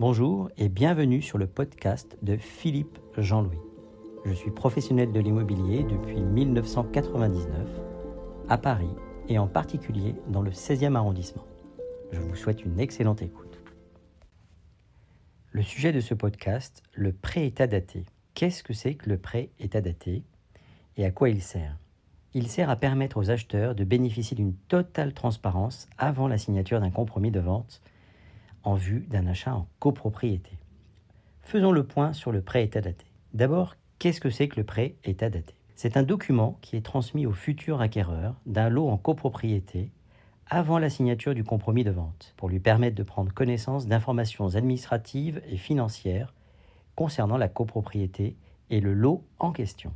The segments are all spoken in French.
Bonjour et bienvenue sur le podcast de Philippe Jean-Louis. Je suis professionnel de l'immobilier depuis 1999 à Paris et en particulier dans le 16e arrondissement. Je vous souhaite une excellente écoute. Le sujet de ce podcast, le prêt état daté. Qu'est-ce que c'est que le prêt état daté et à quoi il sert? Il sert à permettre aux acheteurs de bénéficier d'une totale transparence avant la signature d'un compromis de vente en vue d'un achat en copropriété. Faisons le point sur le prêt état daté. D'abord, qu'est-ce que c'est que le prêt état daté? C'est un document qui est transmis au futur acquéreur d'un lot en copropriété avant la signature du compromis de vente, pour lui permettre de prendre connaissance d'informations administratives et financières concernant la copropriété et le lot en question.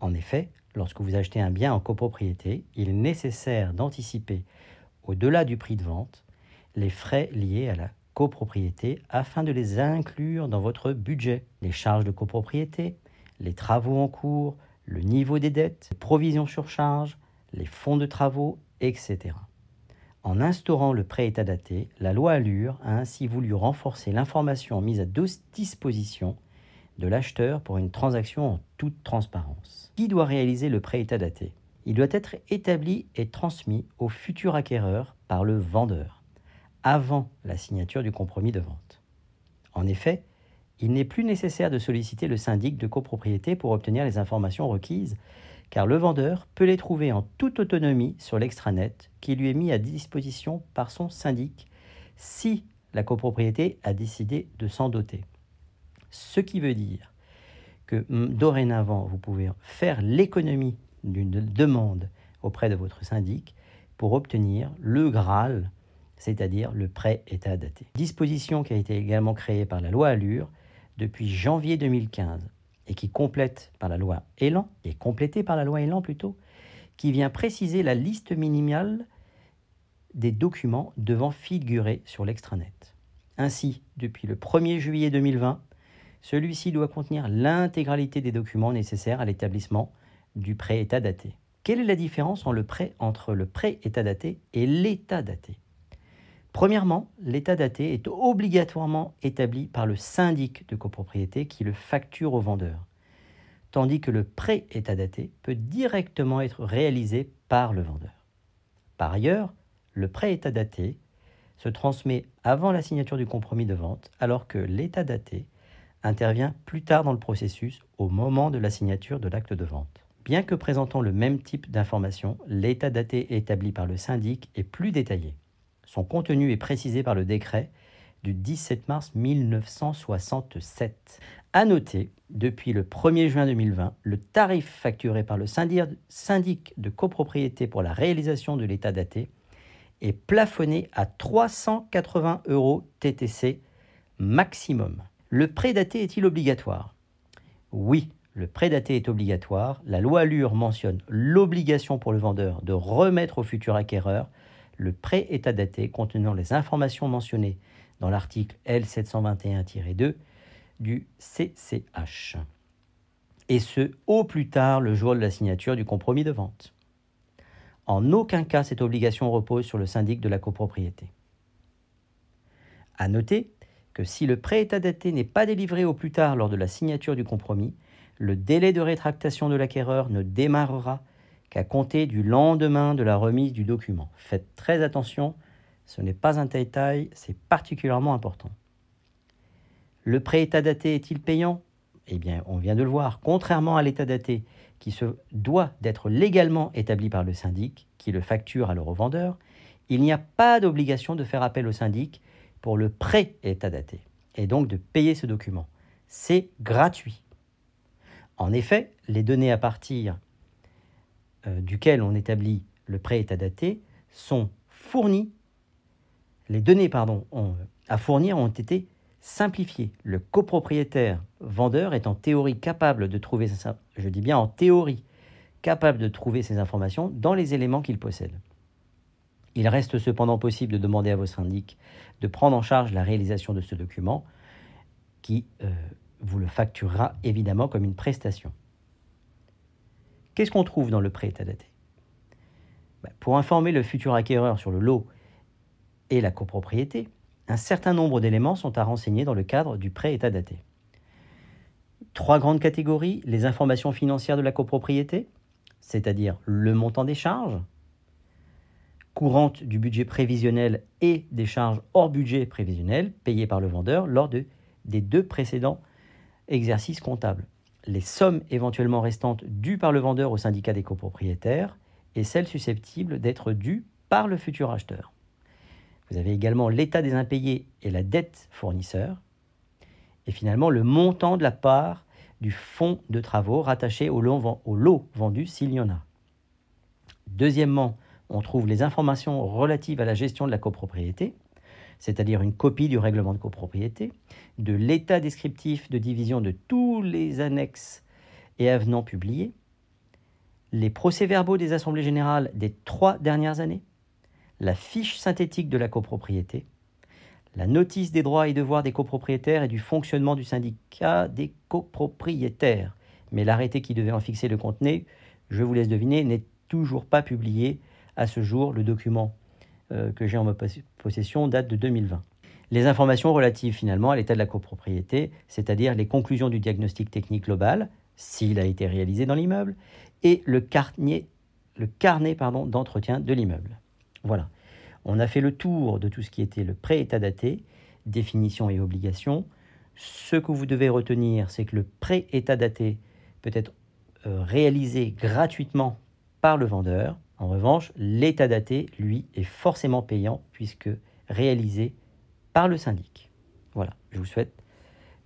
En effet, lorsque vous achetez un bien en copropriété, il est nécessaire d'anticiper, au-delà du prix de vente, les frais liés à la copropriété afin de les inclure dans votre budget. Les charges de copropriété, les travaux en cours, le niveau des dettes, les provisions sur charge, les fonds de travaux, etc. En instaurant le prêt état daté, la loi Allure a ainsi voulu renforcer l'information mise à disposition de l'acheteur pour une transaction en toute transparence. Qui doit réaliser le prêt état daté? Il doit être établi et transmis au futur acquéreur par le vendeur avant la signature du compromis de vente. En effet, il n'est plus nécessaire de solliciter le syndic de copropriété pour obtenir les informations requises, car le vendeur peut les trouver en toute autonomie sur l'extranet qui lui est mis à disposition par son syndic si la copropriété a décidé de s'en doter. Ce qui veut dire que hum, dorénavant, vous pouvez faire l'économie d'une demande auprès de votre syndic pour obtenir le Graal c'est-à-dire le prêt état daté. Disposition qui a été également créée par la loi Allure depuis janvier 2015 et qui complète par la loi Elan, et complétée par la loi Elan plutôt, qui vient préciser la liste minimale des documents devant figurer sur l'extranet. Ainsi, depuis le 1er juillet 2020, celui-ci doit contenir l'intégralité des documents nécessaires à l'établissement du prêt état daté. Quelle est la différence entre le prêt, entre le prêt état daté et l'état daté? Premièrement, l'état daté est obligatoirement établi par le syndic de copropriété qui le facture au vendeur, tandis que le prêt état daté peut directement être réalisé par le vendeur. Par ailleurs, le prêt état daté se transmet avant la signature du compromis de vente, alors que l'état daté intervient plus tard dans le processus au moment de la signature de l'acte de vente. Bien que présentant le même type d'information, l'état daté établi par le syndic est plus détaillé. Son contenu est précisé par le décret du 17 mars 1967. À noter, depuis le 1er juin 2020, le tarif facturé par le syndic de copropriété pour la réalisation de l'état daté est plafonné à 380 euros TTC maximum. Le prêt daté est-il obligatoire? Oui, le prêt daté est obligatoire. La loi Allure mentionne l'obligation pour le vendeur de remettre au futur acquéreur le prêt état daté contenant les informations mentionnées dans l'article L721-2 du CCH. Et ce, au plus tard le jour de la signature du compromis de vente. En aucun cas cette obligation repose sur le syndic de la copropriété. À noter que si le prêt état daté n'est pas délivré au plus tard lors de la signature du compromis, le délai de rétractation de l'acquéreur ne démarrera qu'à compter du lendemain de la remise du document. Faites très attention, ce n'est pas un détail, c'est particulièrement important. Le prêt état daté est-il payant? Eh bien, on vient de le voir. Contrairement à l'état daté, qui se doit d'être légalement établi par le syndic, qui le facture à le revendeur, il n'y a pas d'obligation de faire appel au syndic pour le prêt état daté, et donc de payer ce document. C'est gratuit. En effet, les données à partir euh, duquel on établit le prêt état daté sont fournis, les données pardon, à fournir ont été simplifiées. Le copropriétaire vendeur est en théorie capable de trouver, je dis capable de trouver ces informations dans les éléments qu'il possède. Il reste cependant possible de demander à vos syndics de prendre en charge la réalisation de ce document qui euh, vous le facturera évidemment comme une prestation. Qu'est-ce qu'on trouve dans le prêt état daté bah, Pour informer le futur acquéreur sur le lot et la copropriété, un certain nombre d'éléments sont à renseigner dans le cadre du prêt état daté. Trois grandes catégories, les informations financières de la copropriété, c'est-à-dire le montant des charges, courantes du budget prévisionnel et des charges hors budget prévisionnel payées par le vendeur lors de, des deux précédents exercices comptables, les sommes éventuellement restantes dues par le vendeur au syndicat des copropriétaires et celles susceptibles d'être dues par le futur acheteur. Vous avez également l'état des impayés et la dette fournisseur. Et finalement, le montant de la part du fonds de travaux rattaché au lot, vendu s'il y en a. Deuxièmement, on trouve les informations relatives à la gestion de la copropriété, c'est-à-dire une copie du règlement de copropriété, de l'état descriptif de division de tous les annexes et avenants publiés, les procès-verbaux des assemblées générales des trois dernières années, la fiche synthétique de la copropriété, la notice des droits et devoirs des copropriétaires et du fonctionnement du syndicat des copropriétaires. Mais l'arrêté qui devait en fixer le contenu, je vous laisse deviner, n'est toujours pas publié à ce jour. Le document que j'ai en ma possession date de 2020. Les informations relatives finalement à l'état de la copropriété, c'est-à-dire les conclusions du diagnostic technique global, s'il a été réalisé dans l'immeuble, et le carnet, le carnet d'entretien de l'immeuble. Voilà. On a fait le tour de tout ce qui était le pré-état daté, définition et obligation. Ce que vous devez retenir, c'est que le pré-état daté peut être euh, réalisé gratuitement par le vendeur. En revanche, l'état daté, lui, est forcément payant puisque réalisé par le syndic. Voilà, je vous souhaite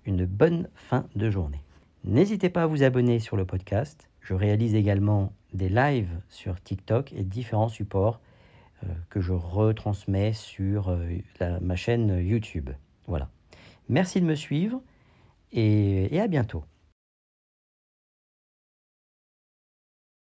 une bonne fin de journée. N'hésitez pas à vous abonner sur le podcast. Je réalise également des lives sur TikTok et différents supports euh, que je retransmets sur euh, ma chaîne YouTube. Voilà. Merci de me suivre et à bientôt.